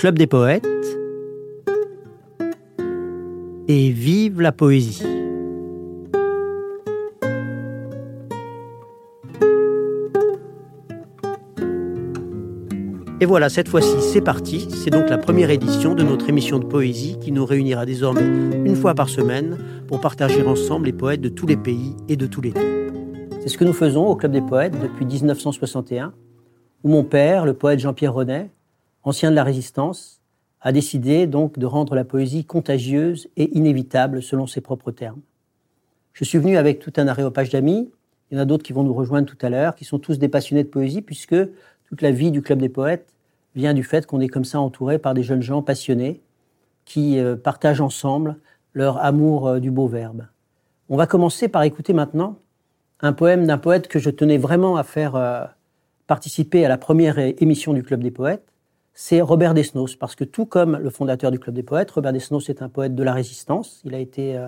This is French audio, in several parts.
Club des poètes et vive la poésie. Et voilà, cette fois-ci, c'est parti. C'est donc la première édition de notre émission de poésie qui nous réunira désormais une fois par semaine pour partager ensemble les poètes de tous les pays et de tous les temps. C'est ce que nous faisons au Club des poètes depuis 1961, où mon père, le poète Jean-Pierre Renet, ancien de la Résistance, a décidé donc de rendre la poésie contagieuse et inévitable selon ses propres termes. Je suis venu avec tout un aréopage d'amis, il y en a d'autres qui vont nous rejoindre tout à l'heure, qui sont tous des passionnés de poésie, puisque toute la vie du Club des Poètes vient du fait qu'on est comme ça entouré par des jeunes gens passionnés qui euh, partagent ensemble leur amour euh, du beau verbe. On va commencer par écouter maintenant un poème d'un poète que je tenais vraiment à faire euh, participer à la première émission du Club des Poètes. C'est Robert Desnos, parce que tout comme le fondateur du Club des Poètes, Robert Desnos est un poète de la résistance. Il a été,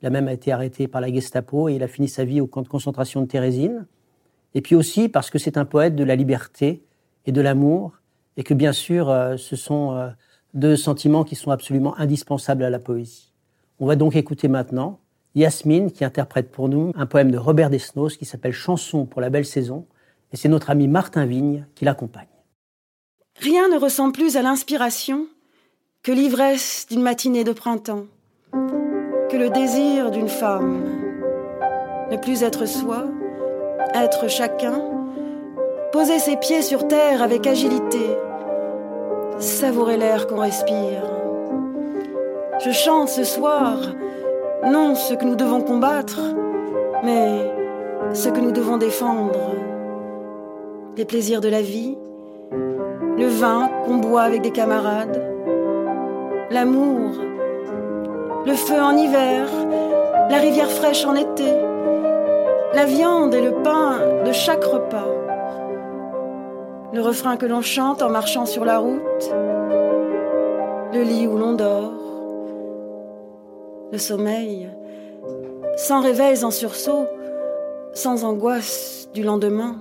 il a même été arrêté par la Gestapo et il a fini sa vie au camp de concentration de Thérésine et puis aussi parce que c'est un poète de la liberté et de l'amour, et que bien sûr, euh, ce sont euh, deux sentiments qui sont absolument indispensables à la poésie. On va donc écouter maintenant Yasmine qui interprète pour nous un poème de Robert Desnos qui s'appelle Chanson pour la belle saison, et c'est notre ami Martin Vigne qui l'accompagne. Rien ne ressemble plus à l'inspiration que l'ivresse d'une matinée de printemps, que le désir d'une femme. Ne plus être soi, être chacun, poser ses pieds sur terre avec agilité, savourer l'air qu'on respire. Je chante ce soir, non ce que nous devons combattre, mais ce que nous devons défendre. Les plaisirs de la vie, le vin qu'on boit avec des camarades, l'amour, le feu en hiver, la rivière fraîche en été. La viande et le pain de chaque repas, le refrain que l'on chante en marchant sur la route, le lit où l'on dort, le sommeil, sans réveils en sursaut, sans angoisse du lendemain,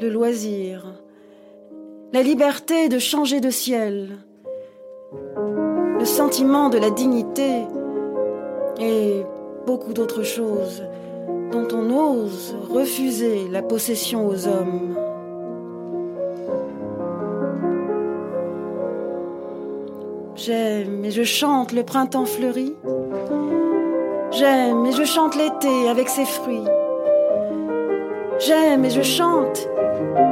le loisir, la liberté de changer de ciel, le sentiment de la dignité et beaucoup d'autres choses dont on ose refuser la possession aux hommes. J'aime et je chante le printemps fleuri. J'aime et je chante l'été avec ses fruits. J'aime et je chante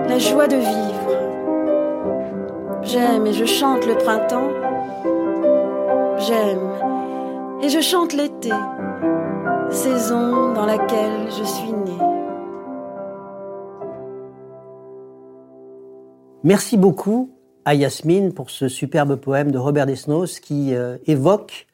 la joie de vivre. J'aime et je chante le printemps. J'aime et je chante l'été saison dans laquelle je suis né. Merci beaucoup à Yasmine pour ce superbe poème de Robert Desnos qui euh, évoque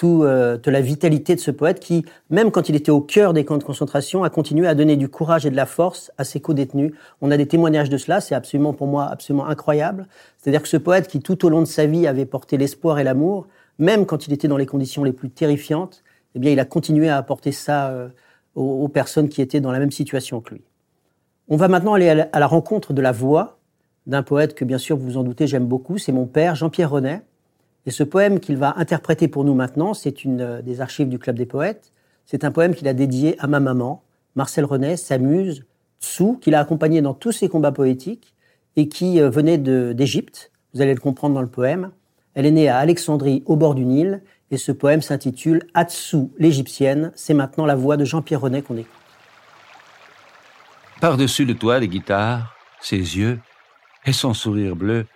tout, euh, toute la vitalité de ce poète qui, même quand il était au cœur des camps de concentration, a continué à donner du courage et de la force à ses co-détenus. On a des témoignages de cela, c'est absolument pour moi absolument incroyable. C'est-à-dire que ce poète qui tout au long de sa vie avait porté l'espoir et l'amour, même quand il était dans les conditions les plus terrifiantes, eh bien, il a continué à apporter ça euh, aux, personnes qui étaient dans la même situation que lui. On va maintenant aller à la, rencontre de la voix d'un poète que, bien sûr, vous vous en doutez, j'aime beaucoup. C'est mon père, Jean-Pierre Renet. Et ce poème qu'il va interpréter pour nous maintenant, c'est une euh, des archives du Club des Poètes. C'est un poème qu'il a dédié à ma maman, Marcel Renet, sa muse, Tsou, qu'il a accompagné dans tous ses combats poétiques et qui euh, venait d'Égypte. Vous allez le comprendre dans le poème. Elle est née à Alexandrie, au bord du Nil, et ce poème s'intitule Hatsu l'Égyptienne. C'est maintenant la voix de Jean-Pierre Renet qu'on écoute. Par-dessus le toit des guitares, ses yeux et son sourire bleu,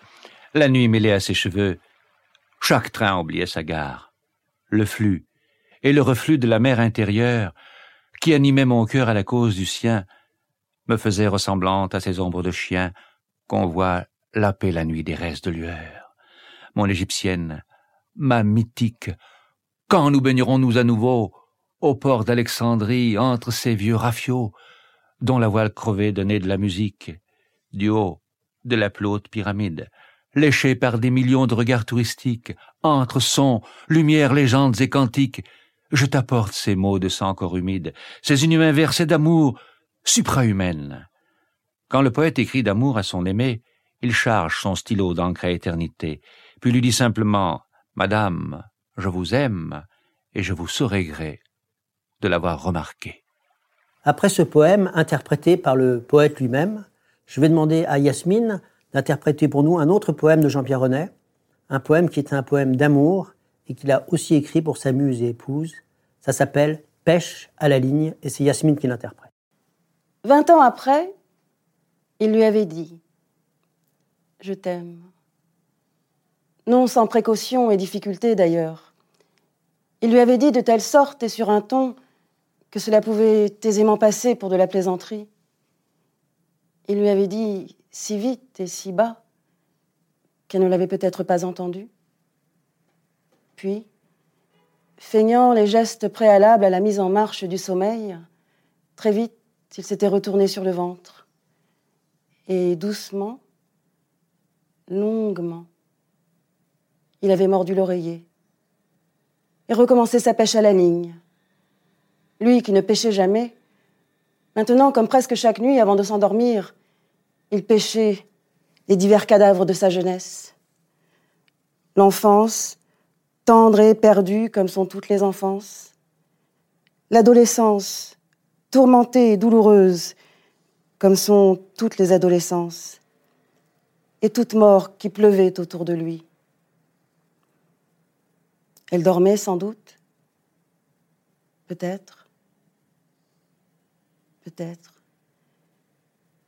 la nuit mêlée à ses cheveux, chaque train oubliait sa gare. Le flux et le reflux de la mer intérieure, qui animait mon cœur à la cause du sien, me faisait ressemblante à ces ombres de chiens qu'on voit laper la nuit des restes de lueur. Mon égyptienne, ma mythique, quand nous baignerons-nous à nouveau au port d'Alexandrie entre ces vieux rafiaux dont la voile crevée donnait de la musique, du haut de la plus haute pyramide, léchée par des millions de regards touristiques, entre sons, lumières, légendes et cantiques, je t'apporte ces mots de sang encore humide, ces inhumains versets d'amour suprahumaine. Quand le poète écrit d'amour à son aimé, il charge son stylo d'encre à éternité, puis lui dit simplement Madame, je vous aime, et je vous saurai gré de l'avoir remarqué. Après ce poème, interprété par le poète lui-même, je vais demander à Yasmine d'interpréter pour nous un autre poème de Jean-Pierre Renet, un poème qui est un poème d'amour et qu'il a aussi écrit pour sa muse et épouse. Ça s'appelle Pêche à la ligne et c'est Yasmine qui l'interprète. Vingt ans après, il lui avait dit Je t'aime. Non sans précaution et difficulté d'ailleurs. Il lui avait dit de telle sorte et sur un ton que cela pouvait aisément passer pour de la plaisanterie. Il lui avait dit si vite et si bas qu'elle ne l'avait peut-être pas entendu. Puis, feignant les gestes préalables à la mise en marche du sommeil, très vite, il s'était retourné sur le ventre. Et doucement, longuement, il avait mordu l'oreiller et recommencé sa pêche à la ligne. Lui qui ne pêchait jamais, maintenant, comme presque chaque nuit avant de s'endormir, il pêchait les divers cadavres de sa jeunesse. L'enfance, tendre et perdue comme sont toutes les enfances. L'adolescence, tourmentée et douloureuse comme sont toutes les adolescences. Et toute mort qui pleuvait autour de lui. Elle dormait sans doute? Peut-être. Peut-être.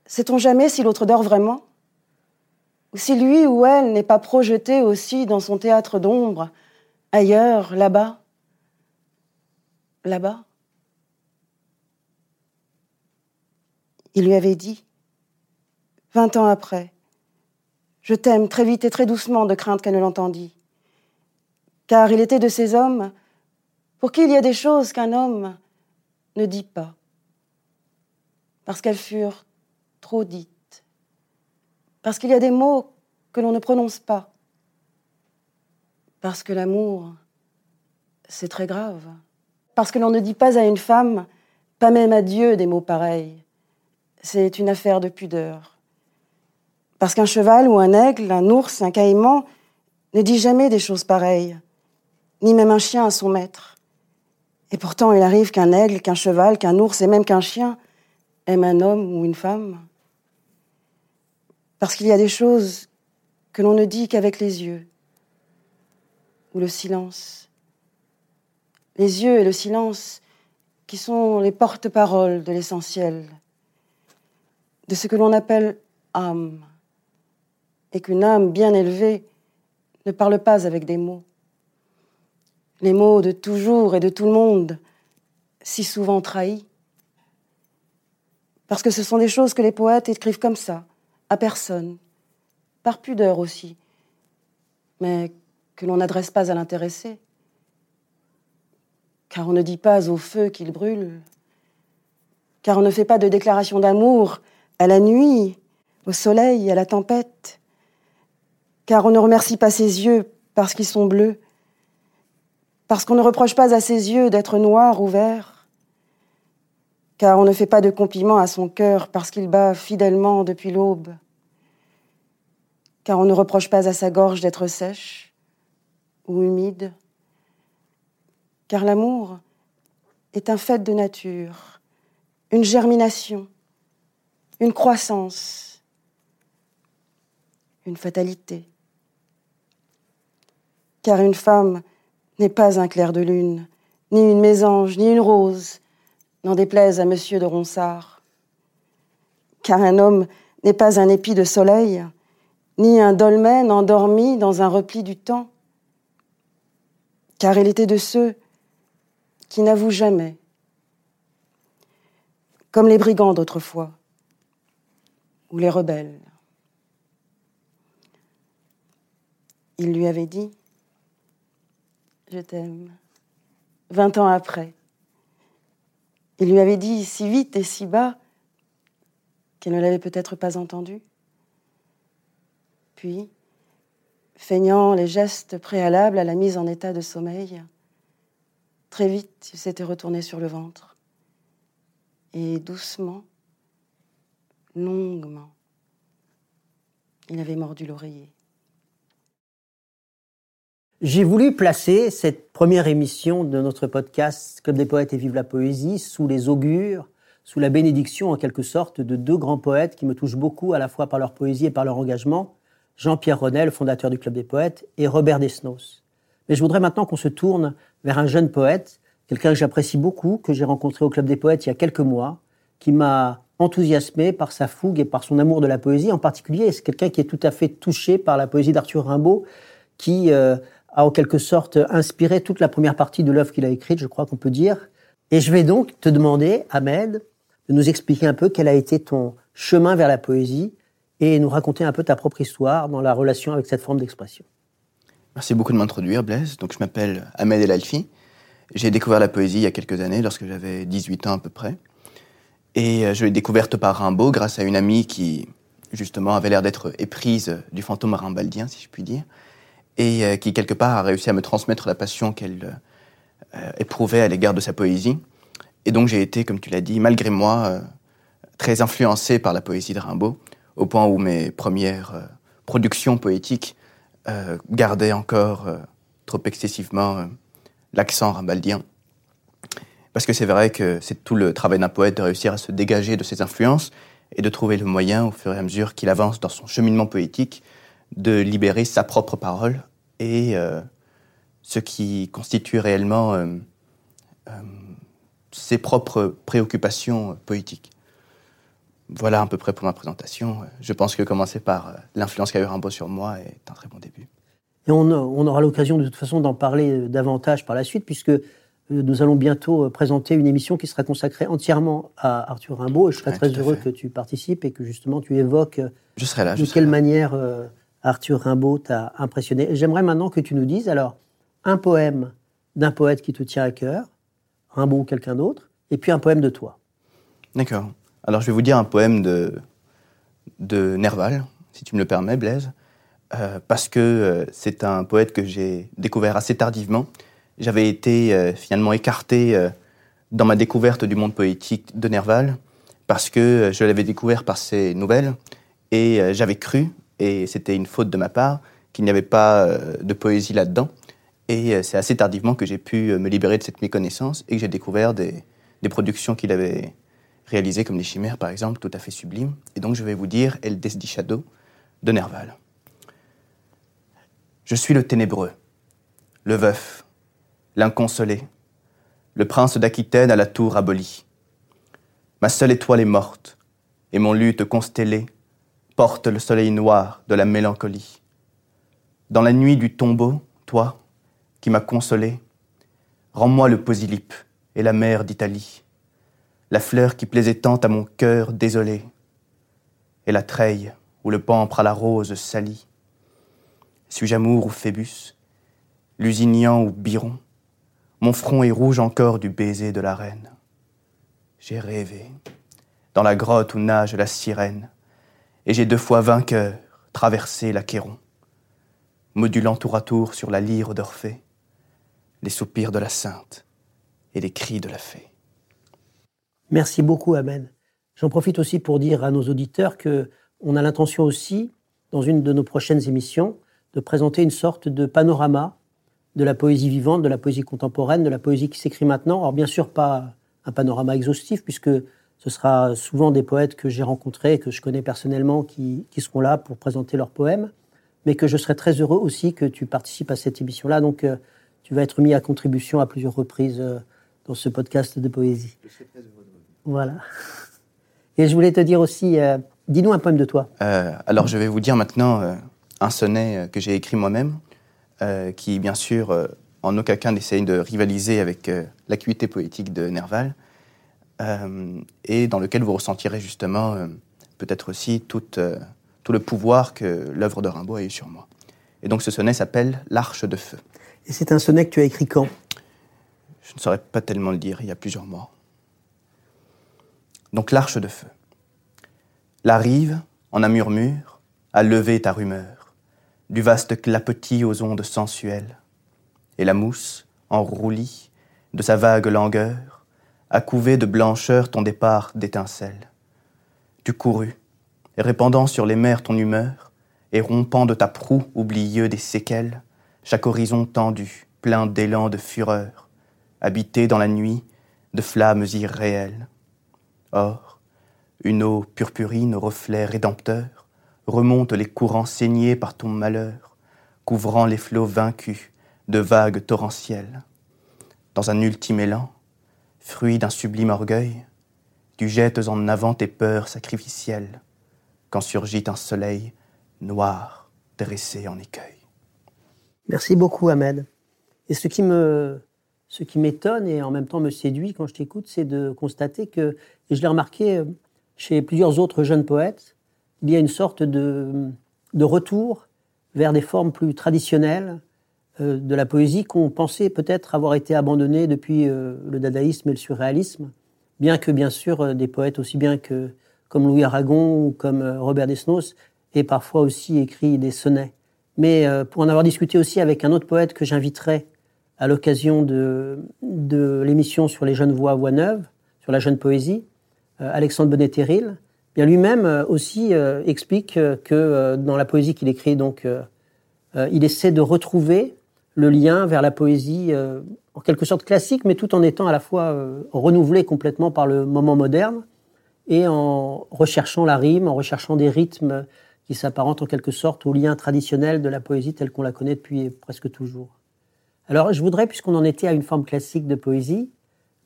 Sait-on jamais si l'autre dort vraiment? Ou si lui ou elle n'est pas projeté aussi dans son théâtre d'ombre, ailleurs, là-bas? Là-bas? Il lui avait dit, vingt ans après, Je t'aime très vite et très doucement de crainte qu'elle ne l'entendît. Car il était de ces hommes pour qui il y a des choses qu'un homme ne dit pas, parce qu'elles furent trop dites, parce qu'il y a des mots que l'on ne prononce pas, parce que l'amour, c'est très grave, parce que l'on ne dit pas à une femme, pas même à Dieu, des mots pareils. C'est une affaire de pudeur. Parce qu'un cheval ou un aigle, un ours, un caïman ne dit jamais des choses pareilles, ni même un chien à son maître. Et pourtant, il arrive qu'un aigle, qu'un cheval, qu'un ours et même qu'un chien aime un homme ou une femme. Parce qu'il y a des choses que l'on ne dit qu'avec les yeux ou le silence. Les yeux et le silence qui sont les porte-paroles de l'essentiel, de ce que l'on appelle âme, et qu'une âme bien élevée ne parle pas avec des mots. Les mots de toujours et de tout le monde, si souvent trahis. Parce que ce sont des choses que les poètes écrivent comme ça, à personne, par pudeur aussi, mais que l'on n'adresse pas à l'intéressé, car on ne dit pas au feu qu'il brûle, car on ne fait pas de déclaration d'amour à la nuit, au soleil, à la tempête, car on ne remercie pas ses yeux parce qu'ils sont bleus, parce qu'on ne reproche pas à ses yeux d'être noirs ou verts, car on ne fait pas de compliments à son cœur parce qu'il bat fidèlement depuis l'aube, car on ne reproche pas à sa gorge d'être sèche ou humide, car l'amour est un fait de nature, une germination, une croissance, une fatalité. Car une femme n'est pas un clair de lune, ni une mésange, ni une rose, n'en déplaise à monsieur de Ronsard. Car un homme n'est pas un épi de soleil, ni un dolmen endormi dans un repli du temps, car il était de ceux qui n'avouent jamais, comme les brigands d'autrefois, ou les rebelles. Il lui avait dit Je t'aime. Vingt ans après, il lui avait dit si vite et si bas qu'elle ne l'avait peut-être pas entendu. Puis, feignant les gestes préalables à la mise en état de sommeil, très vite il s'était retourné sur le ventre. Et doucement, longuement, Il avait mordu l'oreiller. J'ai voulu placer cette première émission de notre podcast Club des poètes et vive la poésie sous les augures, sous la bénédiction en quelque sorte de deux grands poètes qui me touchent beaucoup à la fois par leur poésie et par leur engagement, Jean-Pierre Ronel, fondateur du Club des poètes, et Robert Desnos. Mais je voudrais maintenant qu'on se tourne vers un jeune poète, quelqu'un que j'apprécie beaucoup, que j'ai rencontré au Club des poètes il y a quelques mois, qui m'a enthousiasmé par sa fougue et par son amour de la poésie. En particulier, c'est quelqu'un qui est tout à fait touché par la poésie d'Arthur Rimbaud, qui euh, a en quelque sorte inspiré toute la première partie de l'œuvre qu'il a écrite, je crois qu'on peut dire. Et je vais donc te demander, Ahmed, de nous expliquer un peu quel a été ton chemin vers la poésie et nous raconter un peu ta propre histoire dans la relation avec cette forme d'expression. Merci beaucoup de m'introduire, Blaise. Donc, je m'appelle Ahmed El Alfi. J'ai découvert la poésie il y a quelques années, lorsque j'avais 18 ans à peu près. Et euh, je l'ai découverte par Rimbaud grâce à une amie qui, justement, avait l'air d'être éprise du fantôme rimbaldien, si je puis dire et euh, qui quelque part a réussi à me transmettre la passion qu'elle euh, éprouvait à l'égard de sa poésie. Et donc j'ai été, comme tu l'as dit, malgré moi, euh, très influencé par la poésie de Rimbaud, au point où mes premières productions poétiques gardaient encore trop excessivement l'accent rimbaldien. Parce que c'est vrai que c'est tout le travail d'un poète de réussir à se dégager de ses influences et de trouver le moyen, au fur et à mesure qu'il avance dans son cheminement poétique, de libérer sa propre parole et euh, ce qui constitue réellement euh, euh, ses propres préoccupations poétiques. Voilà à peu près pour ma présentation. Je pense que commencer par l'influence qu'a eu Rimbaud sur moi est un très bon début. Et on, on aura l'occasion de toute façon d'en parler davantage par la suite, puisque nous allons bientôt présenter une émission qui sera consacrée entièrement à Arthur Rimbaud. Et je serai très heureux que tu participes et que justement tu évoques je serai là, de quelle manière Arthur Rimbaud t'a impressionné. J'aimerais maintenant que tu nous dises alors un poème d'un poète qui te tient à cœur, Rimbaud ou quelqu'un d'autre, et puis un poème de toi. D'accord. Alors je vais vous dire un poème de, de Nerval, si tu me le permets, Blaise, euh, parce que euh, c'est un poète que j'ai découvert assez tardivement. J'avais été euh, finalement écarté dans ma découverte du monde poétique de Nerval, parce que je l'avais découvert par ses nouvelles, et j'avais cru, et c'était une faute de ma part qu'il n'y avait pas euh, de poésie là-dedans. Et euh, c'est assez tardivement que j'ai pu euh, me libérer de cette méconnaissance et que j'ai découvert des, productions qu'il avait réalisées, comme Les Chimères par exemple, tout à fait sublimes. Et donc je vais vous dire El Desdichado de Nerval. Je suis le ténébreux, le veuf, l'inconsolé, le prince d'Aquitaine à la tour abolie. Ma seule étoile est morte, et mon lutte constellé porte le soleil noir de la mélancolie. Dans la nuit du tombeau, toi, qui m'as consolé, rends-moi le posylipe et la mer d'Italie, la fleur qui plaisait tant à mon cœur désolé, et la treille où le pampre à la rose salit. Suis-je amour ou Phébus, Lusignan ou Biron, mon front est rouge encore du baiser de la reine. J'ai rêvé, dans la grotte où nage la sirène, et j'ai deux fois vainqueur traversé l'Achéron, modulant tour à tour sur la lyre d'Orphée les soupirs de la sainte et les cris de la fée. Merci beaucoup, Amen. J'en profite aussi pour dire à nos auditeurs que on a l'intention aussi, dans une de nos prochaines émissions, de présenter une sorte de panorama de la poésie vivante, de la poésie contemporaine, de la poésie qui s'écrit maintenant. Alors bien sûr pas un panorama exhaustif, puisque ce sera souvent des poètes que j'ai rencontrés, que je connais personnellement, qui, seront là pour présenter leurs poèmes, mais que je serai très heureux aussi que tu participes à cette émission-là. Donc, euh, tu vas être mis à contribution à plusieurs reprises euh, dans ce podcast de poésie. Je serai très heureux. Voilà. Et je voulais te dire aussi, euh, dis-nous un poème de toi. alors, je vais vous dire maintenant un sonnet que j'ai écrit moi-même, qui, bien sûr, en aucun cas n'essaye de rivaliser avec l'acuité poétique de Nerval. Euh, et dans lequel vous ressentirez justement euh, peut-être aussi tout, euh, tout le pouvoir que l'œuvre de Rimbaud a eu sur moi. Et donc ce sonnet s'appelle L'Arche de Feu. Et c'est un sonnet que tu as écrit quand? Je ne saurais pas tellement le dire, il y a plusieurs mois. Donc l'Arche de Feu. La rive, en un murmure, a levé ta rumeur, du vaste clapetis aux ondes sensuelles, et la mousse, en roulis, de sa vague langueur, a couvé de blancheur ton départ d'étincelles. Tu courus, répandant sur les mers ton humeur, et rompant de ta proue oublieux des séquelles, chaque horizon tendu, plein d'élan de fureur, habité dans la nuit de flammes irréelles. Or, une eau purpurine au reflet rédempteur remonte les courants saignés par ton malheur, couvrant les flots vaincus de vagues torrentielles. Dans un ultime élan, fruit d'un sublime orgueil, tu jettes en avant tes peurs sacrificielles, quand surgit un soleil noir dressé en écueil. Merci beaucoup, Ahmed. Et ce qui me, ce qui m'étonne et en même temps me séduit quand je t'écoute, c'est de constater que, et je l'ai remarqué chez plusieurs autres jeunes poètes, il y a une sorte de, de retour vers des formes plus traditionnelles de la poésie qu'on pensait peut-être avoir été abandonnées depuis euh, le dadaïsme et le surréalisme, bien que bien sûr euh, des poètes aussi bien que comme Louis Aragon ou comme Robert Desnos aient parfois aussi écrit des sonnets. Mais pour en avoir discuté aussi avec un autre poète que j'inviterai à l'occasion de, de l'émission sur les jeunes voix voix neuves, sur la jeune poésie, Alexandre Bonnet-Terril, bien lui-même aussi explique que dans la poésie qu'il écrit, donc, il essaie de retrouver le lien vers la poésie euh, en quelque sorte classique, mais tout en étant à la fois euh, renouvelé complètement par le moment moderne et en recherchant la rime, en recherchant des rythmes qui s'apparentent en quelque sorte au lien traditionnel de la poésie telle qu'on la connaît depuis presque toujours. Alors je voudrais, puisqu'on en était à une forme classique de poésie,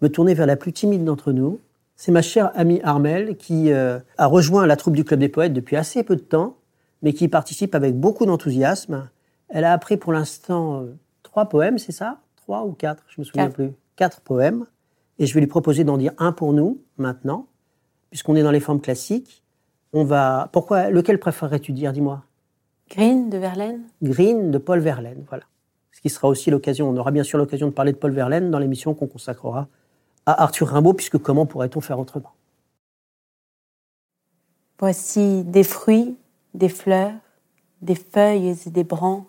me tourner vers la plus timide d'entre nous. C'est ma chère amie Armel qui euh, a rejoint la troupe du Club des Poètes depuis assez peu de temps, mais qui participe avec beaucoup d'enthousiasme elle a appris pour l'instant euh, trois poèmes, c'est ça? Trois ou quatre? Je me souviens plus. Quatre poèmes. Et je vais lui proposer d'en dire un pour nous maintenant, puisqu'on est dans les formes classiques. On va. Pourquoi Lequel préférerais-tu dire Dis-moi? Green de Verlaine. Green de Paul Verlaine, voilà. Ce qui sera aussi l'occasion. On aura bien sûr l'occasion de parler de Paul Verlaine dans l'émission qu'on consacrera à Arthur Rimbaud, puisque comment pourrait-on faire autrement? Voici des fruits, des fleurs, des feuilles et des branches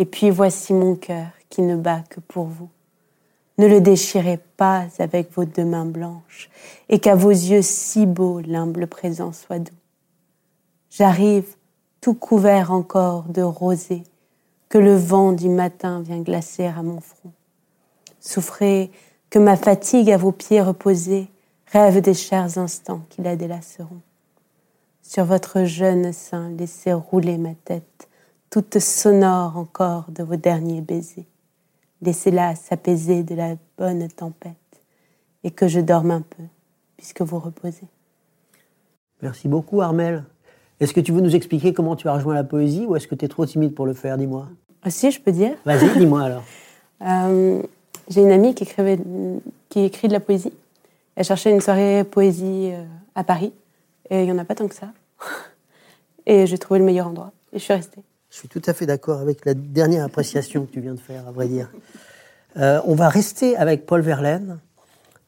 et puis voici mon cœur qui ne bat que pour vous. Ne le déchirez pas avec vos deux mains blanches, et qu'à vos yeux si beaux l'humble présent soit doux. J'arrive tout couvert encore de rosée, que le vent du matin vient glacer à mon front. Souffrez que ma fatigue à vos pieds reposés rêve des chers instants qui la délaceront. Sur votre jeune sein, laissez rouler ma tête, toute sonore encore de vos derniers baisers. Laissez-la s'apaiser de la bonne tempête et que je dorme un peu, puisque vous reposez. Merci beaucoup, Armel. Est-ce que tu veux nous expliquer comment tu as rejoint la poésie ou est-ce que tu es trop timide pour le faire Dis-moi? Ah, je peux dire. Vas-y, dis-moi alors. Euh, j'ai une amie qui, écrivait, qui écrit de la poésie. Elle cherchait une soirée poésie euh, à Paris et il n'y en a pas tant que ça. Et j'ai trouvé le meilleur endroit et je suis restée. Je suis tout à fait d'accord avec la dernière appréciation que tu viens de faire, à vrai dire. Euh, on va rester avec Paul Verlaine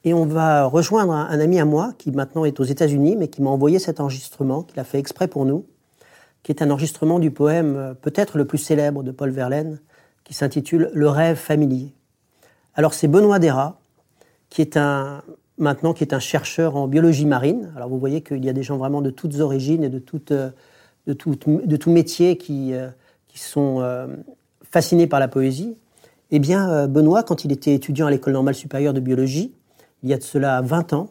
et on va rejoindre un, ami à moi qui maintenant est aux États-Unis, mais qui m'a envoyé cet enregistrement, qu'il a fait exprès pour nous, qui est un enregistrement du poème euh, peut-être le plus célèbre de Paul Verlaine, qui s'intitule Le rêve familier. Alors c'est Benoît Dera, qui est un maintenant qui est un chercheur en biologie marine. Alors vous voyez qu'il y a des gens vraiment de toutes origines et de toutes euh, de tout, de tout métier qui, euh, qui sont euh, fascinés par la poésie, eh bien, euh, Benoît, quand il était étudiant à l'École normale supérieure de biologie, il y a de cela 20 ans,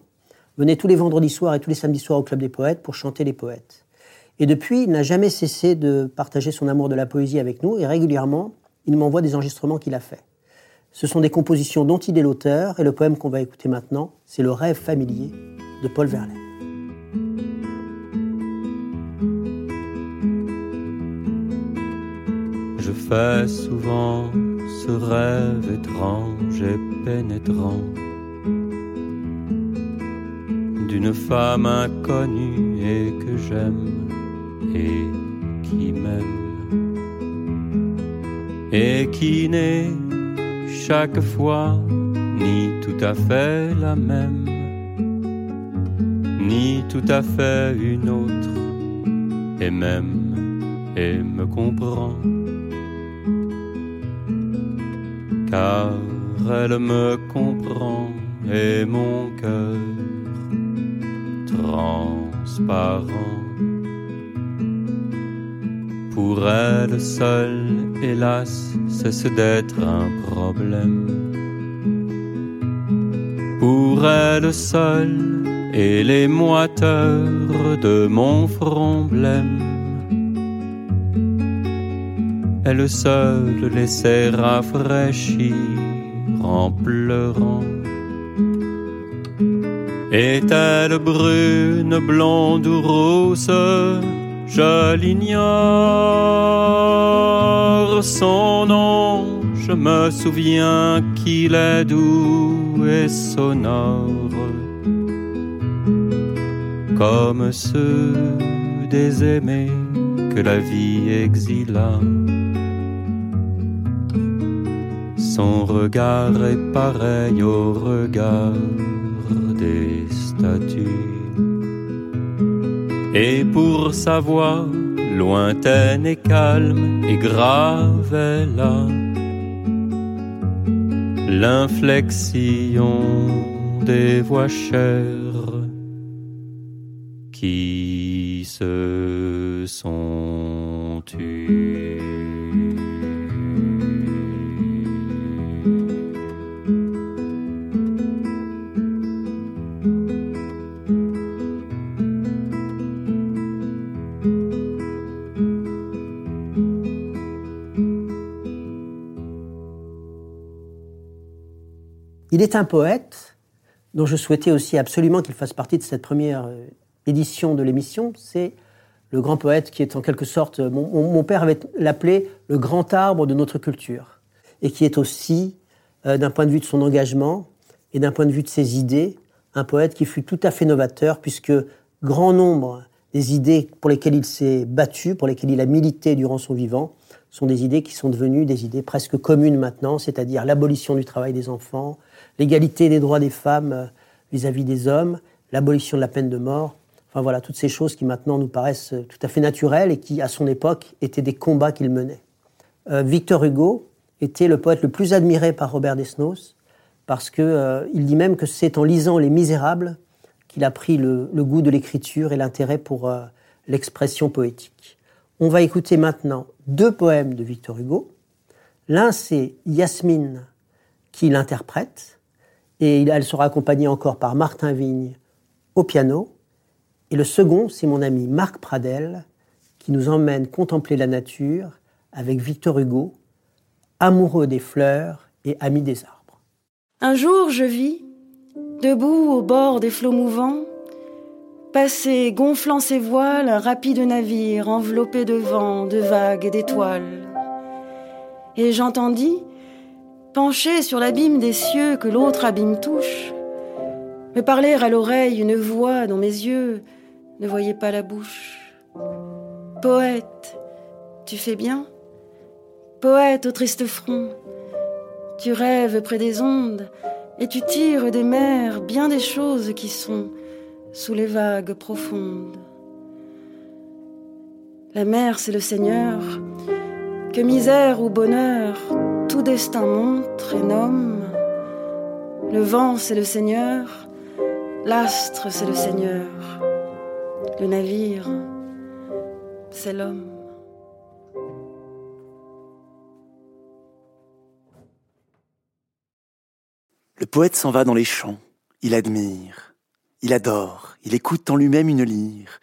venait tous les vendredis soirs et tous les samedis soirs au Club des Poètes pour chanter les poètes. Et depuis, il n'a jamais cessé de partager son amour de la poésie avec nous et régulièrement, il m'envoie des enregistrements qu'il a faits. Ce sont des compositions dont il est l'auteur et le poème qu'on va écouter maintenant, c'est Le rêve familier de Paul Verlaine. Je fais souvent ce rêve étrange et pénétrant. D'une femme inconnue et que j'aime et qui m'aime. Et qui n'est chaque fois ni tout à fait la même, ni tout à fait une autre, et même et me comprend car elle me comprend et mon cœur transparent pour elle seule, hélas, cesse d'être un problème. Pour elle seule et les moiteurs de mon front blême, elle seule laissait rafraîchir en pleurant. Est-elle brune, blonde ou rousse Je l'ignore son nom. Je me souviens qu'il est doux et sonore, comme ceux des aimés que la vie exila. Son regard est pareil au regard des statues. Et pour sa voix lointaine et calme et grave, elle a l'inflexion des voix chères qui se sont tues. Il est un poète dont je souhaitais aussi absolument qu'il fasse partie de cette première euh, édition de l'émission. C'est le grand poète qui est en quelque sorte, mon, père avait l'appelé le grand arbre de notre culture, et qui est aussi, euh, d'un point de vue de son engagement et d'un point de vue de ses idées, un poète qui fut tout à fait novateur, puisque grand nombre des idées pour lesquelles il s'est battu, pour lesquelles il a milité durant son vivant, sont des idées qui sont devenues des idées presque communes maintenant, c'est-à-dire l'abolition du travail des enfants, l'égalité des droits des femmes euh, vis-à-vis des hommes, l'abolition de la peine de mort. Enfin voilà, toutes ces choses qui maintenant nous paraissent euh, tout à fait naturelles et qui, à son époque, étaient des combats qu'il menait. Euh, Victor Hugo était le poète le plus admiré par Robert Desnos, parce qu'il il dit même que c'est en lisant Les Misérables qu'il a pris le, goût de l'écriture et l'intérêt pour l'expression poétique. On va écouter maintenant deux poèmes de Victor Hugo. L'un, c'est Yasmine qui l'interprète, et elle sera accompagnée encore par Martin Vigne au piano. Et le second, c'est mon ami Marc Pradel, qui nous emmène contempler la nature avec Victor Hugo, amoureux des fleurs et ami des arbres. Un jour, je vis, debout au bord des flots mouvants, passer gonflant ses voiles un rapide navire enveloppé de vent, de vagues et d'étoiles. Et j'entendis penché sur l'abîme des cieux que l'autre abîme touche, me parler à l'oreille une voix dont mes yeux ne voyaient pas la bouche. Poète, tu fais bien Poète au triste front, tu rêves près des ondes et tu tires des mers bien des choses qui sont sous les vagues profondes. La mer, c'est le Seigneur, que misère ou bonheur, destin montre et nomme. Le vent, c'est le Seigneur, l'astre, c'est le Seigneur, le navire, c'est l'homme. Le poète s'en va dans les champs, il admire, il adore, il écoute en lui-même une lyre,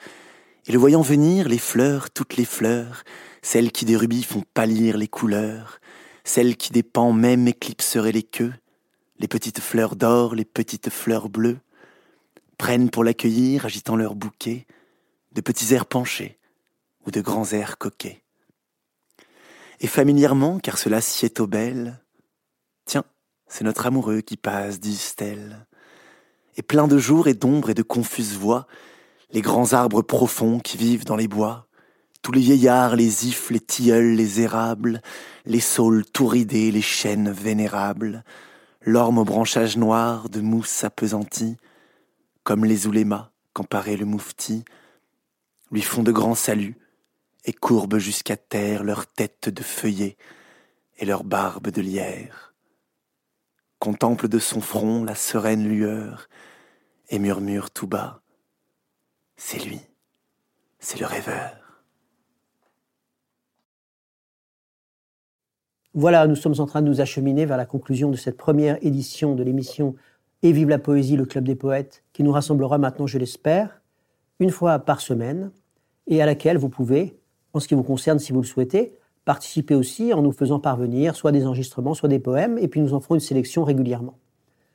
et le voyant venir, les fleurs, toutes les fleurs, celles qui des rubis font pâlir les couleurs, celles qui des même éclipseraient les queues, les petites fleurs d'or, les petites fleurs bleues, prennent pour l'accueillir, agitant leurs bouquets, de petits airs penchés ou de grands airs coquets. Et familièrement, car cela sied aux belles, tiens, c'est notre amoureux qui passe, disent-elles. Et plein de jours et d'ombres et de confuses voix, les grands arbres profonds qui vivent dans les bois, tous les vieillards, les ifs, les tilleuls, les érables, les saules tout ridés, les chênes vénérables, l'orme aux branchages noirs de mousse appesantie, comme les oulémas quand paraît le moufti, lui font de grands saluts et courbent jusqu'à terre leurs têtes de feuillets et leurs barbes de lierre. Contemple de son front la sereine lueur et murmure tout bas C'est lui, c'est le rêveur. Voilà, nous sommes en train de nous acheminer vers la conclusion de cette première édition de l'émission Et vive la poésie, le club des poètes, qui nous rassemblera maintenant, je l'espère, une fois par semaine, et à laquelle vous pouvez, en ce qui vous concerne, si vous le souhaitez, participer aussi en nous faisant parvenir soit des enregistrements, soit des poèmes, et puis nous en ferons une sélection régulièrement.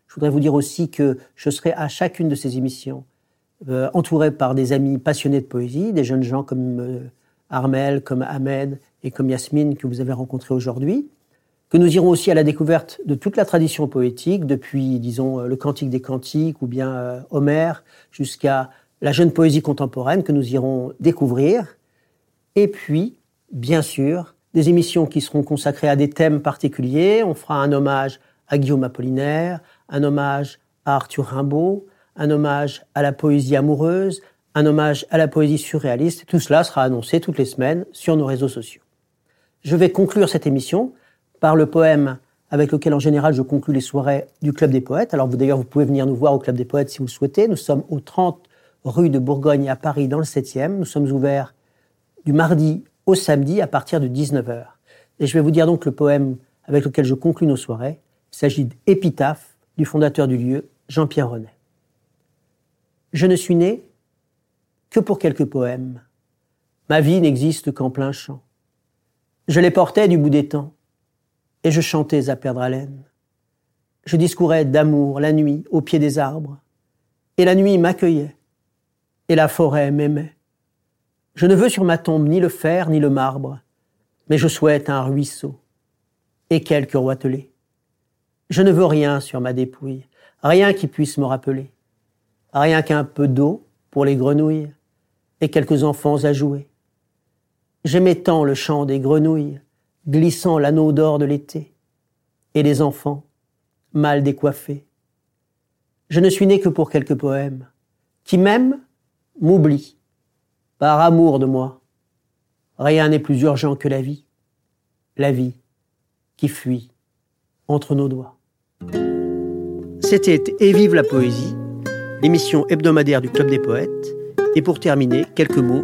Je voudrais vous dire aussi que je serai à chacune de ces émissions euh, entouré par des amis passionnés de poésie, des jeunes gens comme euh, Armel, comme Ahmed et comme Yasmine que vous avez rencontrés aujourd'hui, que nous irons aussi à la découverte de toute la tradition poétique, depuis, disons, euh, le Cantique des Cantiques ou bien Homère, jusqu'à la jeune poésie contemporaine que nous irons découvrir. Et puis, bien sûr, des émissions qui seront consacrées à des thèmes particuliers. On fera un hommage à Guillaume Apollinaire, un hommage à Arthur Rimbaud, un hommage à la poésie amoureuse, un hommage à la poésie surréaliste. Tout cela sera annoncé toutes les semaines sur nos réseaux sociaux. Je vais conclure cette émission par le poème avec lequel en général je conclue les soirées du Club des Poètes. Alors vous d'ailleurs vous pouvez venir nous voir au Club des Poètes si vous souhaitez. Nous sommes au 30 rue de Bourgogne à Paris dans le 7e. Nous sommes ouverts du mardi au samedi à partir de 19h. Et je vais vous dire donc le poème avec lequel je conclue nos soirées. Il s'agit d'Épitaphe du fondateur du lieu, Jean-Pierre Renet. Je ne suis né que pour quelques poèmes. Ma vie n'existe qu'en plein champ. Je les portais du bout des temps, et je chantais à perdre haleine. Je discourais d'amour la nuit au pied des arbres, et la nuit m'accueillait, et la forêt m'aimait. Je ne veux sur ma tombe ni le fer ni le marbre, mais je souhaite un ruisseau et quelques roitelets. Je ne veux rien sur ma dépouille, rien qui puisse me rappeler, rien qu'un peu d'eau pour les grenouilles et quelques enfants à jouer. J'aimais tant le chant des grenouilles, glissant l'anneau d'or de l'été, et les enfants, mal décoiffés. Je ne suis né que pour quelques poèmes, qui même m'oublient, par amour de moi. Rien n'est plus urgent que la vie, la vie qui fuit entre nos doigts. C'était Et vive la poésie, l'émission hebdomadaire du Club des Poètes. Et pour terminer, quelques mots